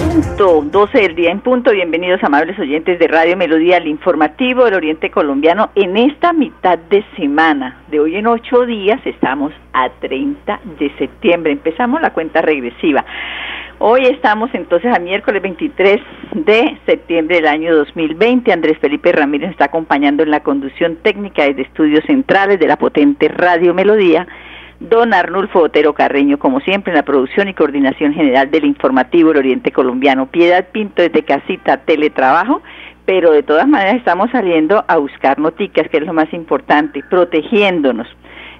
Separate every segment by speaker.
Speaker 1: punto, 12 del día en punto. Bienvenidos, amables oyentes de Radio Melodía, al informativo del Oriente Colombiano. En esta mitad de semana, de hoy en ocho días, estamos a 30 de septiembre. Empezamos la cuenta regresiva. Hoy estamos entonces a miércoles 23 de septiembre del año 2020. Andrés Felipe Ramírez está acompañando en la conducción técnica desde estudios centrales de la potente Radio Melodía don Arnulfo Otero Carreño, como siempre, en la producción y coordinación general del informativo del Oriente Colombiano. Piedad Pinto desde casita, teletrabajo, pero de todas maneras estamos saliendo a buscar noticias, que es lo más importante, protegiéndonos.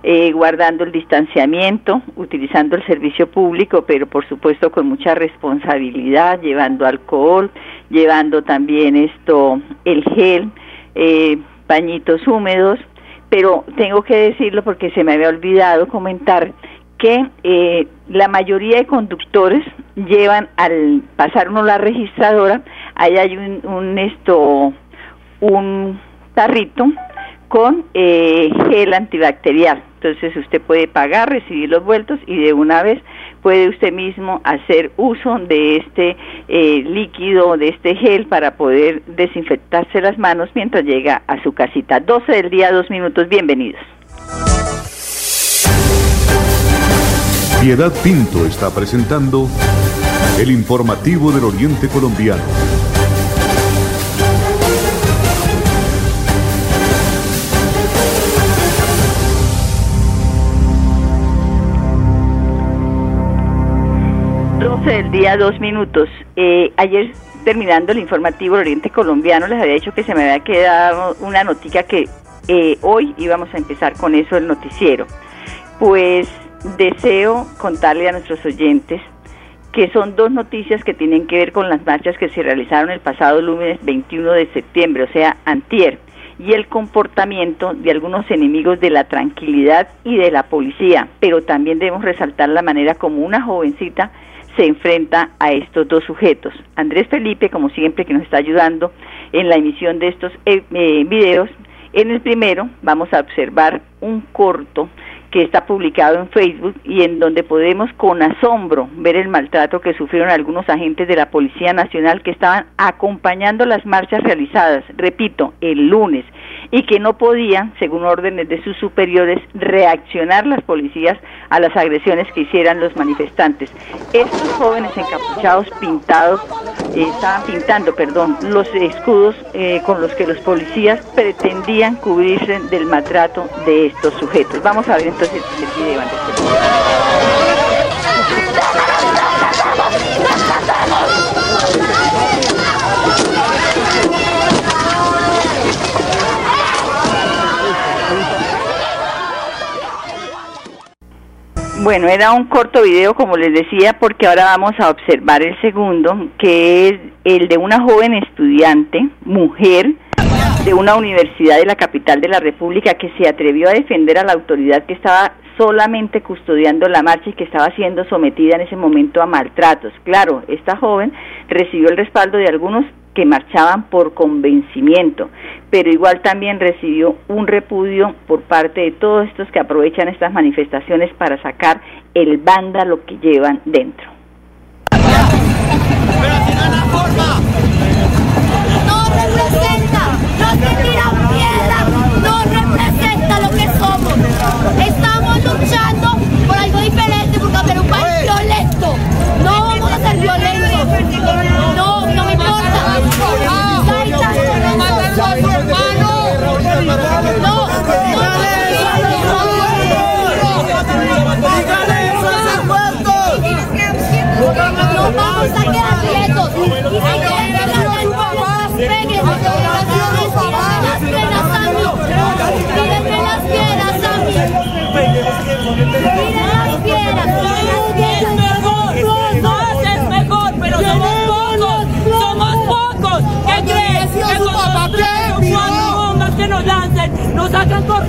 Speaker 1: Eh, guardando el distanciamiento, utilizando el servicio público, pero por supuesto con mucha responsabilidad, llevando alcohol, llevando también esto, el gel, eh, pañitos húmedos, pero tengo que decirlo porque se me había olvidado comentar que eh, la mayoría de conductores llevan al pasar uno la registradora, ahí hay un, un esto, un tarrito con eh, gel antibacterial. Entonces usted puede pagar, recibir los vueltos y de una vez puede usted mismo hacer uso de este eh, líquido, de este gel para poder desinfectarse las manos mientras llega a su casita. 12 del día, dos minutos, bienvenidos.
Speaker 2: Piedad Pinto está presentando el informativo del Oriente Colombiano.
Speaker 1: 12 del día, dos minutos. Eh, ayer, terminando el informativo del Oriente Colombiano, les había dicho que se me había quedado una noticia que eh, hoy íbamos a empezar con eso el noticiero. Pues deseo contarle a nuestros oyentes que son dos noticias que tienen que ver con las marchas que se realizaron el pasado lunes 21 de septiembre, o sea, antier, y el comportamiento de algunos enemigos de la tranquilidad y de la policía, pero también debemos resaltar la manera como una jovencita se enfrenta a estos dos sujetos. Andrés Felipe, como siempre, que nos está ayudando en la emisión de estos eh, eh, videos. En el primero vamos a observar un corto que está publicado en Facebook y en donde podemos con asombro ver el maltrato que sufrieron algunos agentes de la Policía Nacional que estaban acompañando las marchas realizadas, repito, el lunes, y que no podían, según órdenes de sus superiores, reaccionar las policías a las agresiones que hicieran los manifestantes. Estos jóvenes encapuchados pintados eh, estaban pintando, perdón, los escudos eh, con los que los policías pretendían cubrirse del maltrato de estos sujetos. Vamos a ver entonces el video antes Bueno, era un corto video, como les decía, porque ahora vamos a observar el segundo, que es el de una joven estudiante, mujer, de una universidad de la capital de la República que se atrevió a defender a la autoridad que estaba solamente custodiando la marcha y que estaba siendo sometida en ese momento a maltratos. Claro, esta joven recibió el respaldo de algunos que marchaban por convencimiento, pero igual también recibió un repudio por parte de todos estos que aprovechan estas manifestaciones para sacar el vándalo que llevan dentro.
Speaker 3: No representa, los que tiran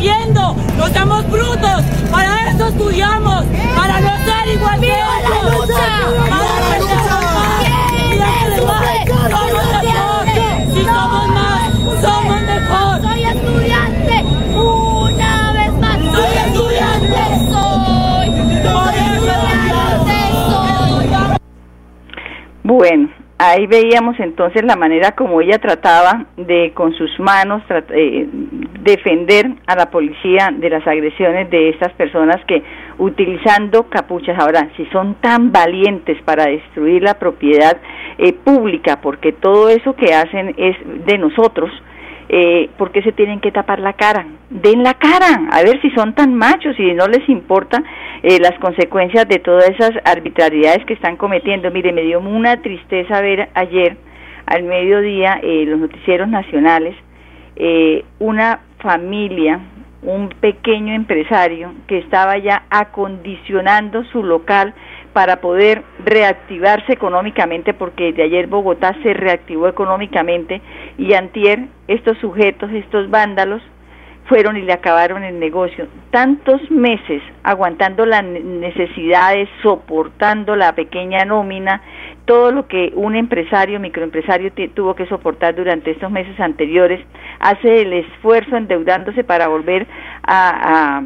Speaker 3: no estamos
Speaker 4: brutos. Para eso estudiamos, para no ser igual que
Speaker 3: ¡Viva la
Speaker 4: ellos.
Speaker 3: lucha!
Speaker 4: Para
Speaker 3: ¡Viva la
Speaker 4: ser más.
Speaker 3: ¿Quién
Speaker 4: Somos
Speaker 3: sufre?
Speaker 4: mejor, somos mejor. Si
Speaker 3: No,
Speaker 4: somos más, somos mejor.
Speaker 3: Soy estudiante, una vez más. Soy estudiante, soy. Soy estudiante, soy.
Speaker 1: Bueno, ahí veíamos entonces la manera como ella trataba de con sus manos eh, defender a la policía de las agresiones de estas personas que utilizando capuchas ahora si son tan valientes para destruir la propiedad eh, pública porque todo eso que hacen es de nosotros eh, ¿por qué se tienen que tapar la cara? Den la cara, a ver si son tan machos y no les importa eh, las consecuencias de todas esas arbitrariedades que están cometiendo. Mire, me dio una tristeza ver ayer al mediodía eh, los noticieros nacionales eh, una familia, un pequeño empresario que estaba ya acondicionando su local para poder reactivarse económicamente, porque de ayer Bogotá se reactivó económicamente y antier estos sujetos, estos vándalos, fueron y le acabaron el negocio. Tantos meses aguantando las necesidades, soportando la pequeña nómina, todo lo que un empresario, microempresario tuvo que soportar durante estos meses anteriores, hace el esfuerzo endeudándose para volver a, a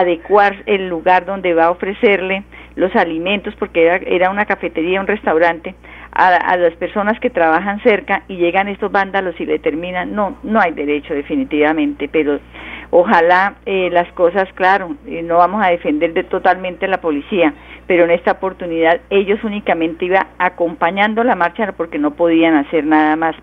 Speaker 1: adecuar el lugar donde va a ofrecerle los alimentos, porque era, una cafetería, un restaurante, a, las personas que trabajan cerca y llegan estos vándalos y le terminan, no, no hay derecho definitivamente, pero ojalá eh, las cosas, claro, eh, no vamos a defender de totalmente la policía, pero en esta oportunidad ellos únicamente iban acompañando la marcha porque no podían hacer nada más.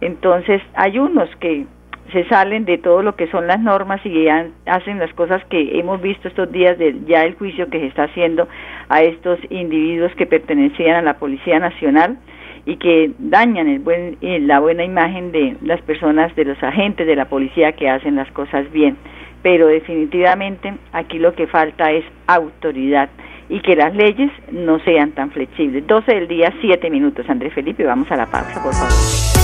Speaker 1: Entonces hay unos que se salen de todo lo que son las normas y hacen las cosas que hemos visto estos días de ya el juicio que se está haciendo a estos individuos que pertenecían a la Policía Nacional y que dañan el buen, la buena imagen de las personas, de los agentes de la policía que hacen las cosas bien. Pero definitivamente aquí lo que falta es autoridad y que las leyes no sean tan flexibles. 12 del día, 7 minutos. Andrés Felipe, vamos a la pausa, por favor.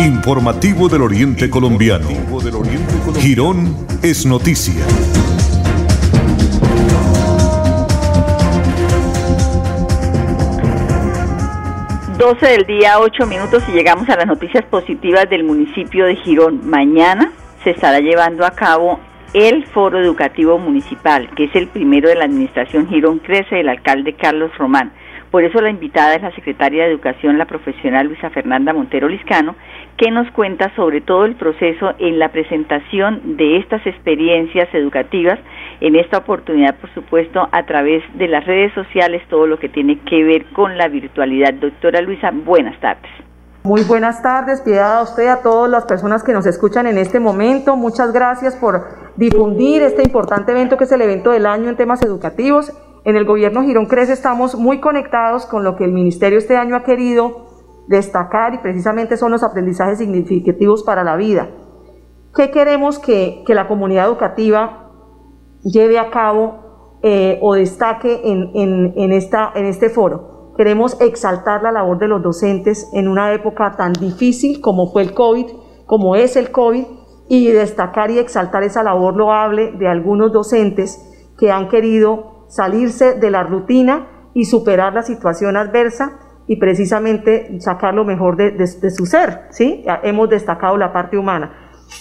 Speaker 2: Informativo del Oriente Colombiano. Girón es noticia.
Speaker 1: 12 del día, 8 minutos y llegamos a las noticias positivas del municipio de Girón. Mañana se estará llevando a cabo el Foro Educativo Municipal, que es el primero de la Administración Girón Crece del alcalde Carlos Román. Por eso la invitada es la secretaria de Educación, la profesional Luisa Fernanda Montero Liscano, que nos cuenta sobre todo el proceso en la presentación de estas experiencias educativas, en esta oportunidad, por supuesto, a través de las redes sociales, todo lo que tiene que ver con la virtualidad. Doctora Luisa, buenas tardes.
Speaker 5: Muy buenas tardes, piedad a usted, a todas las personas que nos escuchan en este momento. Muchas gracias por difundir este importante evento que es el evento del año en temas educativos. En el gobierno Girón Crece estamos muy conectados con lo que el ministerio este año ha querido destacar y precisamente son los aprendizajes significativos para la vida. ¿Qué queremos que, la comunidad educativa lleve a cabo eh, o destaque en, esta, en este foro? Queremos exaltar la labor de los docentes en una época tan difícil como fue el COVID, como es el COVID, y destacar y exaltar esa labor loable de algunos docentes que han querido salirse de la rutina y superar la situación adversa y precisamente sacar lo mejor de, su ser, ¿sí? Hemos destacado la parte humana.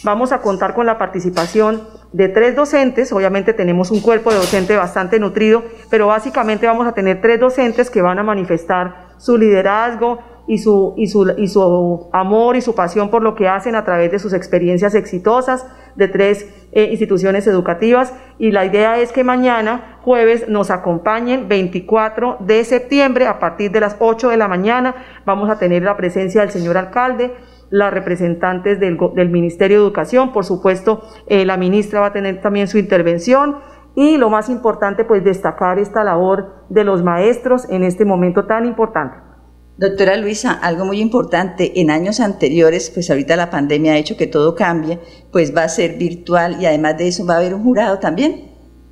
Speaker 5: Vamos a contar con la participación de tres docentes, obviamente tenemos un cuerpo de docente bastante nutrido, pero básicamente vamos a tener tres docentes que van a manifestar su liderazgo, y su, y, su, y su amor y su pasión por lo que hacen a través de sus experiencias exitosas de tres eh, instituciones educativas. Y la idea es que mañana, jueves, nos acompañen 24 de septiembre a partir de las 8 de la mañana. Vamos a tener la presencia del señor alcalde, las representantes del, del Ministerio de Educación, por supuesto, eh, la ministra va a tener también su intervención. Y lo más importante, pues destacar esta labor de los maestros en este momento tan importante.
Speaker 6: Doctora Luisa, algo muy importante, en años anteriores, pues ahorita la pandemia ha hecho que todo cambie, pues va a ser virtual y además de eso va a haber un jurado también.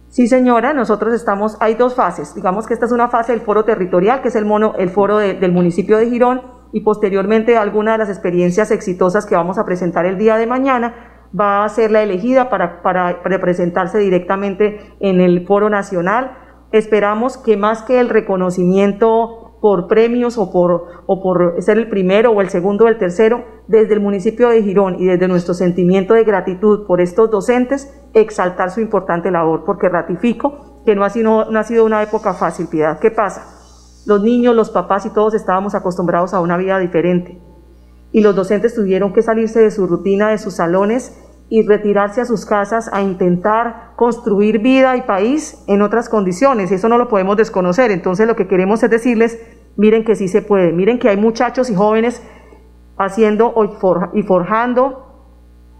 Speaker 5: Sí, señora, nosotros estamos, hay dos fases, digamos que esta es una fase del foro territorial, que es el, mono, el foro del municipio de Girón, y posteriormente alguna de las experiencias exitosas que vamos a presentar el día de mañana va a ser la elegida para, para, presentarse directamente en el foro nacional. Esperamos que más que el reconocimiento por premios o por, o por ser el primero o el segundo o el tercero, desde el municipio de Girón y desde nuestro sentimiento de gratitud por estos docentes, exaltar su importante labor, porque ratifico que no ha sido, no ha sido una época fácil, Piedad. ¿Qué pasa? Los niños, los papás y todos estábamos acostumbrados a una vida diferente. Y los docentes tuvieron que salirse de su rutina, de sus salones y retirarse a sus casas a intentar construir vida y país en otras condiciones. Eso no lo podemos desconocer. Entonces lo que queremos es decirles, miren que sí se puede, miren que hay muchachos y jóvenes haciendo y forjando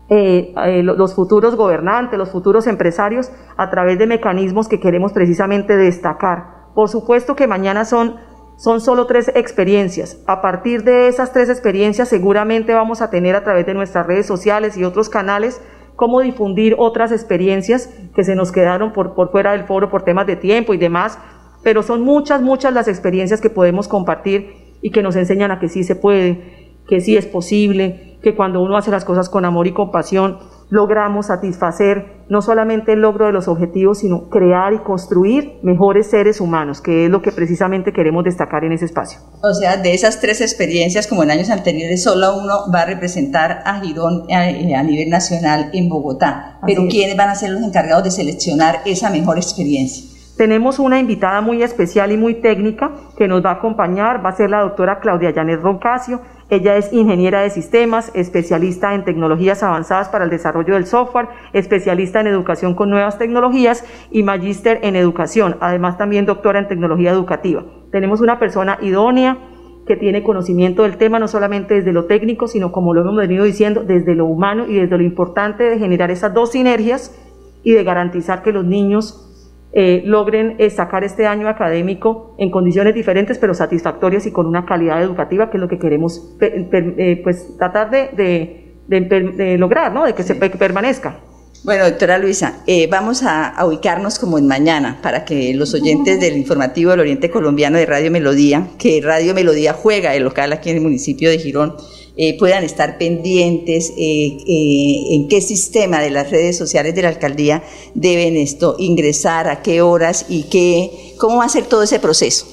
Speaker 5: eh, eh, los futuros gobernantes, los futuros empresarios, a través de mecanismos que queremos precisamente destacar. Por supuesto que mañana son, son solo tres experiencias. A partir de esas tres experiencias seguramente vamos a tener a través de nuestras redes sociales y otros canales cómo difundir otras experiencias que se nos quedaron por, fuera del foro por temas de tiempo y demás. Pero son muchas, muchas las experiencias que podemos compartir y que nos enseñan a que sí se puede, que sí es posible, que cuando uno hace las cosas con amor y compasión, logramos satisfacer no solamente el logro de los objetivos, sino crear y construir mejores seres humanos, que es lo que precisamente queremos destacar en ese espacio.
Speaker 6: O sea, de esas tres experiencias, como en años anteriores, solo uno va a representar a Girón eh, a, nivel nacional en Bogotá. Pero ¿quiénes van a ser los encargados de seleccionar esa mejor experiencia?
Speaker 5: Tenemos una invitada muy especial y muy técnica que nos va a acompañar, va a ser la doctora Claudia Llanes Roncasio. Ella es ingeniera de sistemas, especialista en tecnologías avanzadas para el desarrollo del software, especialista en educación con nuevas tecnologías y magíster en educación, además también doctora en tecnología educativa. Tenemos una persona idónea que tiene conocimiento del tema no solamente desde lo técnico, sino como lo hemos venido diciendo, desde lo humano y desde lo importante de generar esas dos sinergias y de garantizar que los niños eh, logren eh, sacar este año académico en condiciones diferentes pero satisfactorias y con una calidad educativa que es lo que queremos eh, pues tratar de, de, lograr, ¿no? de que se permanezca.
Speaker 6: Bueno, doctora Luisa, vamos a, ubicarnos como en mañana para que los oyentes del informativo del Oriente Colombiano de Radio Melodía, que Radio Melodía juega el local aquí en el municipio de Girón, eh, puedan estar pendientes eh, eh, en qué sistema de las redes sociales de la alcaldía deben esto ingresar, a qué horas y qué, cómo va a ser todo ese proceso.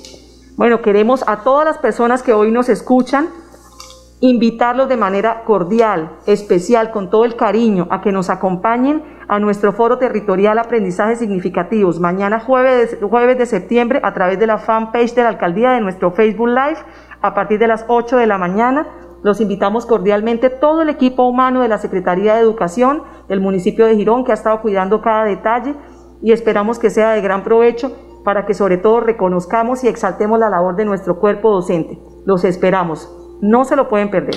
Speaker 5: Bueno, queremos a todas las personas que hoy nos escuchan invitarlos de manera cordial, especial, con todo el cariño, a que nos acompañen a nuestro foro territorial Aprendizajes Significativos, mañana jueves, jueves de septiembre, a través de la fanpage de la alcaldía de nuestro Facebook Live, a partir de las 8 de la mañana. Los invitamos cordialmente todo el equipo humano de la Secretaría de Educación del municipio de Girón que ha estado cuidando cada detalle y esperamos que sea de gran provecho para que sobre todo reconozcamos y exaltemos la labor de nuestro cuerpo docente. Los esperamos, no se lo pueden perder.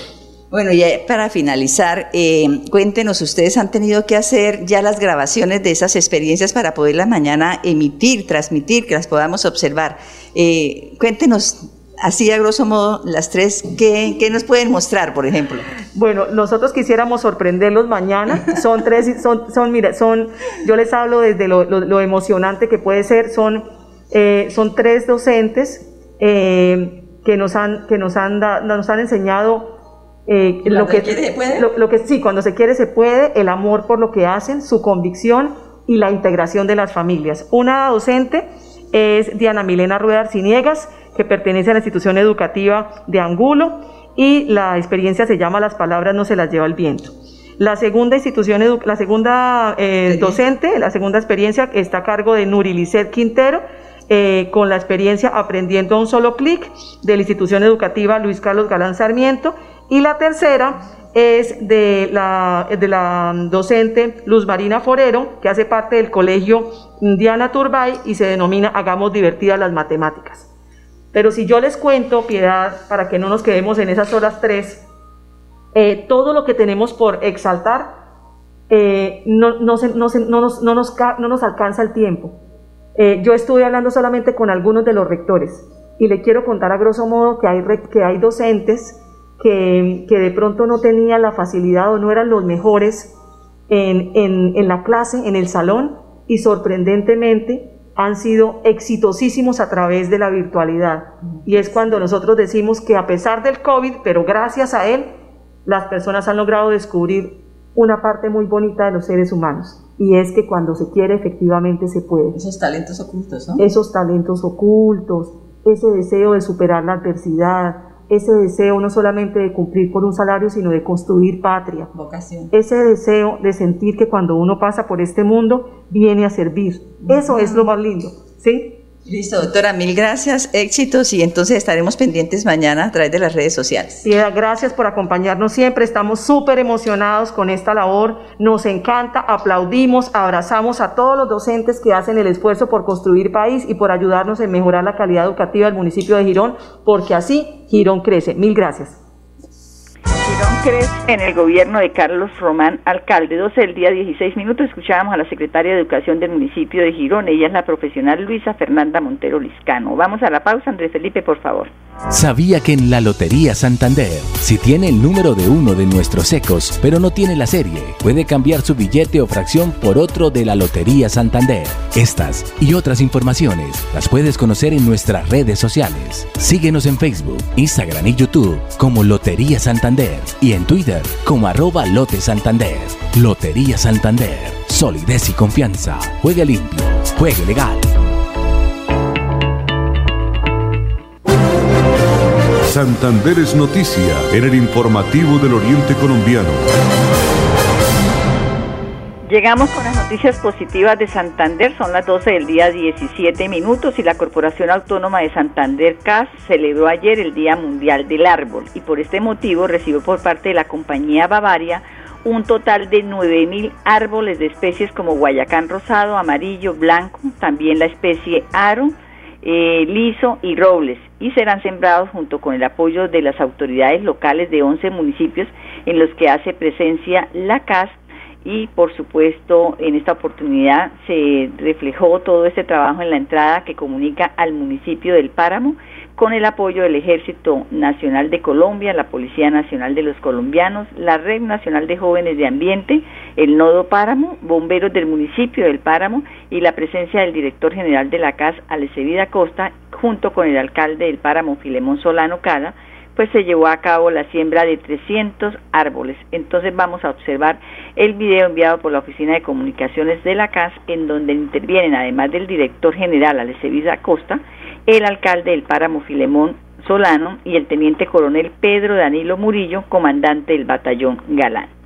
Speaker 6: Bueno, ya para finalizar, eh, cuéntenos, ustedes han tenido que hacer ya las grabaciones de esas experiencias para poderlas mañana emitir, transmitir, que las podamos observar. Eh, cuéntenos así a grosso modo las tres, ¿qué, nos pueden mostrar, por ejemplo?
Speaker 5: Bueno, nosotros quisiéramos sorprenderlos mañana. Son tres, son, son, mira, son, yo les hablo desde lo, emocionante que puede ser. Son, eh, son tres docentes eh, que nos han, que nos han, nos han enseñado eh, lo que, lo, lo que sí, cuando se quiere se puede, el amor por lo que hacen, su convicción y la integración de las familias. Una docente es Diana Milena Rueda Arciniegas, que pertenece a la institución educativa de Angulo y la experiencia se llama Las palabras no se las lleva el viento. La segunda institución, la segunda eh, docente, la segunda experiencia está a cargo de Nurilicet Quintero, eh, con la experiencia Aprendiendo a un solo clic de la institución educativa Luis Carlos Galán Sarmiento. Y la tercera es de la, de la docente Luz Marina Forero, que hace parte del colegio Diana Turbay y se denomina Hagamos divertidas las matemáticas. Pero si yo les cuento, piedad, para que no nos quedemos en esas horas tres, eh, todo lo que tenemos por exaltar eh, no, no, nos, no, nos, alcanza el tiempo. Eh, yo estuve hablando solamente con algunos de los rectores y le quiero contar a grosso modo que hay, que hay docentes que, que, de pronto no tenían la facilidad o no eran los mejores en, en, en la clase, en el salón, y sorprendentemente han sido exitosísimos a través de la virtualidad. Y es cuando nosotros decimos que a pesar del COVID, pero gracias a él, las personas han logrado descubrir una parte muy bonita de los seres humanos. Y es que cuando se quiere, efectivamente se puede.
Speaker 6: Esos talentos ocultos, ¿no?
Speaker 5: Esos talentos ocultos, ese deseo de superar la adversidad, ese deseo no solamente de cumplir por un salario, sino de construir patria.
Speaker 6: Vocación.
Speaker 5: Ese deseo de sentir que cuando uno pasa por este mundo, viene a servir. Eso es lo más lindo, ¿sí?
Speaker 6: Listo, doctora, mil gracias, éxitos y entonces estaremos pendientes mañana a través de las redes sociales.
Speaker 5: gracias por acompañarnos siempre, estamos súper emocionados con esta labor, nos encanta, aplaudimos, abrazamos a todos los docentes que hacen el esfuerzo por construir país y por ayudarnos en mejorar la calidad educativa del municipio de Girón, porque así Girón crece. Mil gracias.
Speaker 1: Girón crece en el gobierno de Carlos Román, alcalde. 12 del día, 16 minutos. Escuchábamos a la secretaria de Educación del municipio de Girón. Ella es la profesional Luisa Fernanda Montero Liscano. Vamos a la pausa, Andrés Felipe, por favor.
Speaker 7: ¿Sabía que en la Lotería Santander, si tiene el número de uno de nuestros ecos, pero no tiene la serie, puede cambiar su billete o fracción por otro de la Lotería Santander? Estas y otras informaciones las puedes conocer en nuestras redes sociales. Síguenos en Facebook, Instagram y YouTube como Lotería Santander y en Twitter como arroba Lote Santander. Lotería Santander. Solidez y confianza. Juegue limpio. Juegue legal.
Speaker 2: Santander es noticia en el informativo del Oriente Colombiano.
Speaker 1: Llegamos con las noticias positivas de Santander, son las 12 del día 17 minutos y la Corporación Autónoma de Santander CAS celebró ayer el Día Mundial del Árbol y por este motivo recibió por parte de la compañía Bavaria un total de 9.000 árboles de especies como guayacán rosado, amarillo, blanco, también la especie aro, eh, liso y robles y serán sembrados junto con el apoyo de las autoridades locales de 11 municipios en los que hace presencia la CAS y por supuesto en esta oportunidad se reflejó todo este trabajo en la entrada que comunica al municipio del Páramo con el apoyo del Ejército Nacional de Colombia, la Policía Nacional de los Colombianos, la Red Nacional de Jóvenes de Ambiente, el Nodo Páramo, bomberos del municipio del Páramo y la presencia del director general de la CAS, Alecevida Costa, junto con el alcalde del Páramo, Filemón Solano Cada, pues se llevó a cabo la siembra de 300 árboles. Entonces vamos a observar el video enviado por la Oficina de Comunicaciones de la CAS, en donde intervienen, además del director general Alecevida Costa, el alcalde del páramo Filemón Solano y el teniente coronel Pedro Danilo Murillo, comandante del batallón Galán.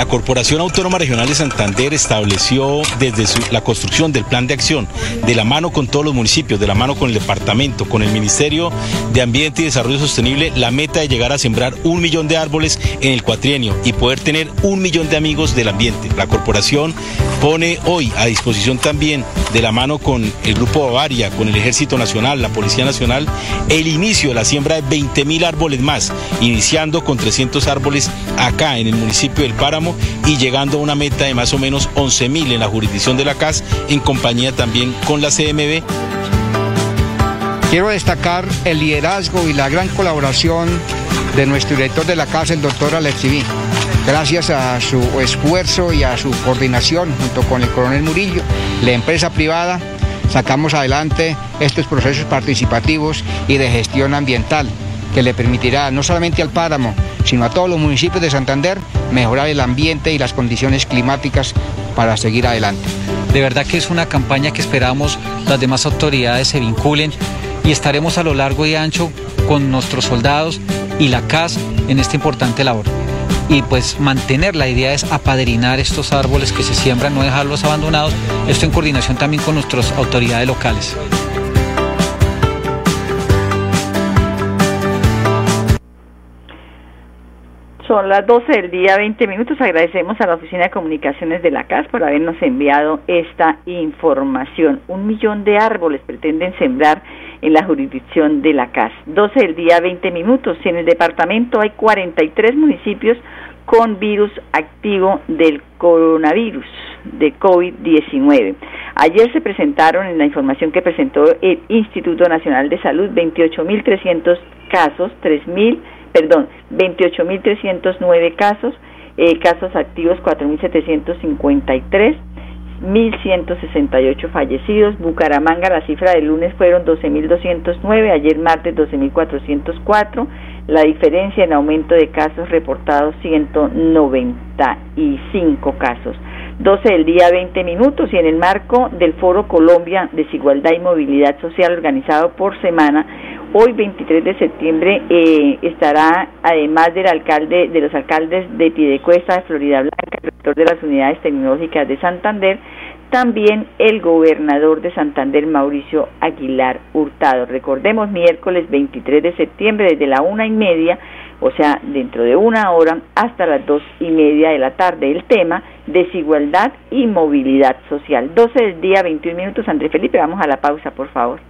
Speaker 8: La Corporación Autónoma Regional de Santander estableció desde la construcción del plan de acción, de la mano con todos los municipios, de la mano con el departamento, con el Ministerio de Ambiente y Desarrollo Sostenible, la meta de llegar a sembrar un millón de árboles en el cuatrienio y poder tener un millón de amigos del ambiente. La corporación pone hoy a disposición también, de la mano con el Grupo Bavaria, con el Ejército Nacional, la Policía Nacional, el inicio de la siembra de 20 mil árboles más, iniciando con 300 árboles acá en el municipio del Páramo y llegando a una meta de más o menos 11 mil en la jurisdicción de la CAS, en compañía también con la CMB.
Speaker 9: Quiero destacar el liderazgo y la gran colaboración de nuestro director de la CAS, el doctor Alexiví. Gracias a su esfuerzo y a su coordinación junto con el coronel Murillo, la empresa privada, sacamos adelante estos procesos participativos y de gestión ambiental que le permitirá no solamente al páramo, sino a todos los municipios de Santander mejorar el ambiente y las condiciones climáticas para seguir adelante.
Speaker 10: De verdad que es una campaña que esperamos las demás autoridades se vinculen y estaremos a lo largo y ancho con nuestros soldados y la CAS en esta importante labor. Y pues mantener la idea es apadrinar estos árboles que se siembran, no dejarlos abandonados, esto en coordinación también con nuestras autoridades locales.
Speaker 1: Son las 12 del día, 20 minutos. Agradecemos a la Oficina de Comunicaciones de la CAS por habernos enviado esta información. Un millón de árboles pretenden sembrar en la jurisdicción de la CAS. 12 del día, 20 minutos. En el departamento hay 43 municipios con virus activo del coronavirus de COVID-19. Ayer se presentaron en la información que presentó el Instituto Nacional de Salud 28.300 casos, 3.000 perdón, 28.309 casos, eh, casos activos 4.753, 1.168 fallecidos. Bucaramanga, la cifra del lunes fueron 12.209, ayer martes 12.404. La diferencia en aumento de casos reportados 195 casos. 12 del día 20 minutos y en el marco del Foro Colombia Desigualdad y Movilidad Social organizado por semana, hoy 23 de septiembre eh, estará además del alcalde de los alcaldes de Piedecuesta de Florida Blanca, el rector de las unidades tecnológicas de Santander, también el gobernador de Santander, Mauricio Aguilar Hurtado. Recordemos, miércoles 23 de septiembre, desde la una y media, o sea, dentro de una hora hasta las dos y media de la tarde. El tema, desigualdad y movilidad social. 12 del día, 21 minutos. André Felipe, vamos a la pausa, por favor.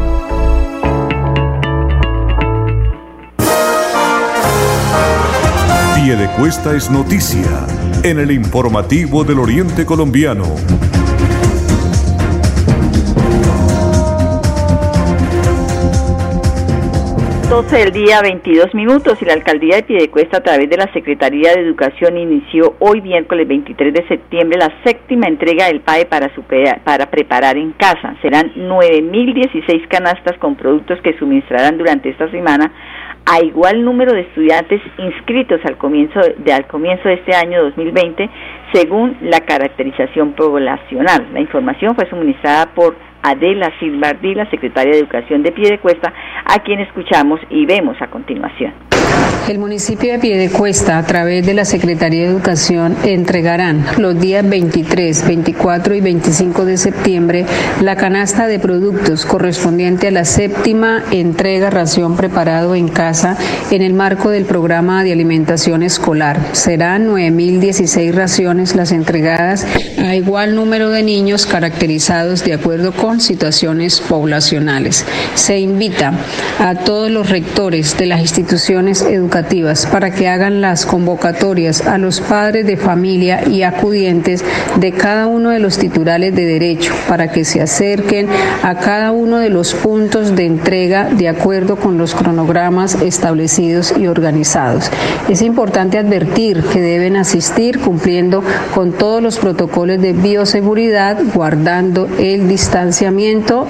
Speaker 2: De Cuesta es noticia en el informativo del Oriente Colombiano.
Speaker 1: 12 del día 22 minutos y la alcaldía de Piedecuesta a través de la Secretaría de Educación inició hoy miércoles 23 de septiembre la séptima entrega del PAE para, para preparar en casa. Serán 9.016 canastas con productos que suministrarán durante esta semana a igual número de estudiantes inscritos al comienzo de, al comienzo de este año 2020 según la caracterización poblacional. La información fue suministrada por Adela Silvardí, la secretaria de Educación de Piedecuesta, a quien escuchamos y vemos a continuación.
Speaker 11: El municipio de Piedecuesta, a través de la Secretaría de Educación, entregarán los días 23, 24 y 25 de septiembre la canasta de productos correspondiente a la séptima entrega ración preparado en casa en el marco del programa de alimentación escolar. Serán 9.016 raciones las entregadas a igual número de niños caracterizados de acuerdo con situaciones poblacionales. Se invita a todos los rectores de las instituciones educativas para que hagan las convocatorias a los padres de familia y acudientes de cada uno de los titulares de derecho para que se acerquen a cada uno de los puntos de entrega de acuerdo con los cronogramas establecidos y organizados. Es importante advertir que deben asistir cumpliendo con todos los protocolos de bioseguridad, guardando el distanciamiento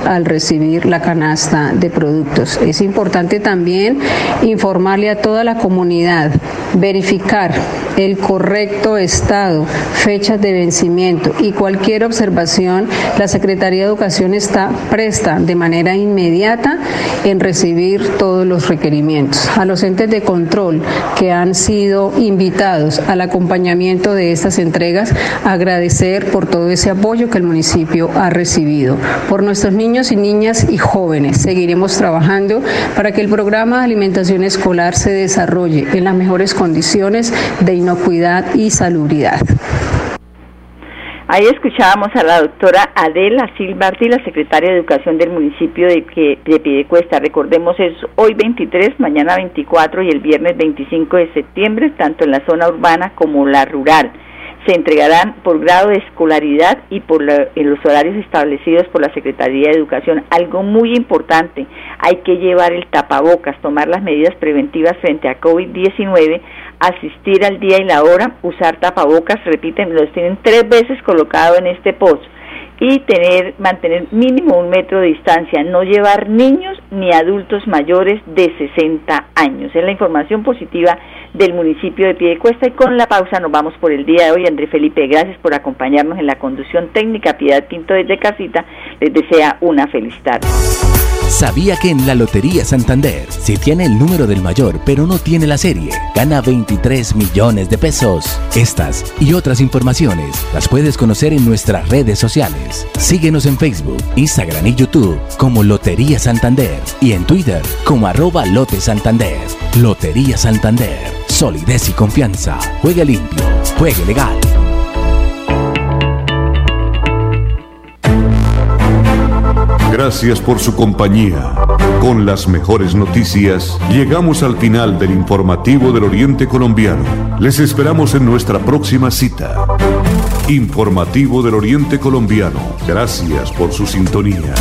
Speaker 11: al recibir la canasta de productos. Es importante también informarle a toda la comunidad, verificar el correcto estado, fechas de vencimiento y cualquier observación, la Secretaría de Educación está presta de manera inmediata en recibir todos los requerimientos. A los entes de control que han sido invitados al acompañamiento de estas entregas, agradecer por todo ese apoyo que el municipio ha recibido. Por nuestros niños y niñas y jóvenes, seguiremos trabajando para que el programa de alimentación escolar se desarrolle en las mejores condiciones de inocuidad y salubridad.
Speaker 1: Ahí escuchábamos a la doctora Adela Silbardi, la secretaria de Educación del municipio de, de Piedecuesta. Recordemos, es hoy 23, mañana 24 y el viernes 25 de septiembre, tanto en la zona urbana como la rural se entregarán por grado de escolaridad y por en los horarios establecidos por la Secretaría de Educación. Algo muy importante, hay que llevar el tapabocas, tomar las medidas preventivas frente a COVID-19, asistir al día y la hora, usar tapabocas, repiten, los tienen tres veces colocado en este post y tener mantener mínimo un metro de distancia, no llevar niños ni adultos mayores de 60 años. Es la información positiva del municipio de Piedecuesta y con la pausa nos vamos por el día de hoy. André Felipe, gracias por acompañarnos en la conducción técnica. Piedad Pinto desde Casita les desea una feliz tarde.
Speaker 7: ¿Sabía que en la Lotería Santander, si tiene el número del mayor pero no tiene la serie, gana 23 millones de pesos? Estas y otras informaciones las puedes conocer en nuestras redes sociales. Síguenos en Facebook, Instagram y YouTube como Lotería Santander y en Twitter como arroba Lote Santander. Lotería Santander, solidez y confianza. Juegue limpio, juegue legal.
Speaker 2: Gracias por su compañía. Con las mejores noticias, llegamos al final del informativo del Oriente Colombiano. Les esperamos en nuestra próxima cita. Informativo del Oriente Colombiano. Gracias por su sintonía.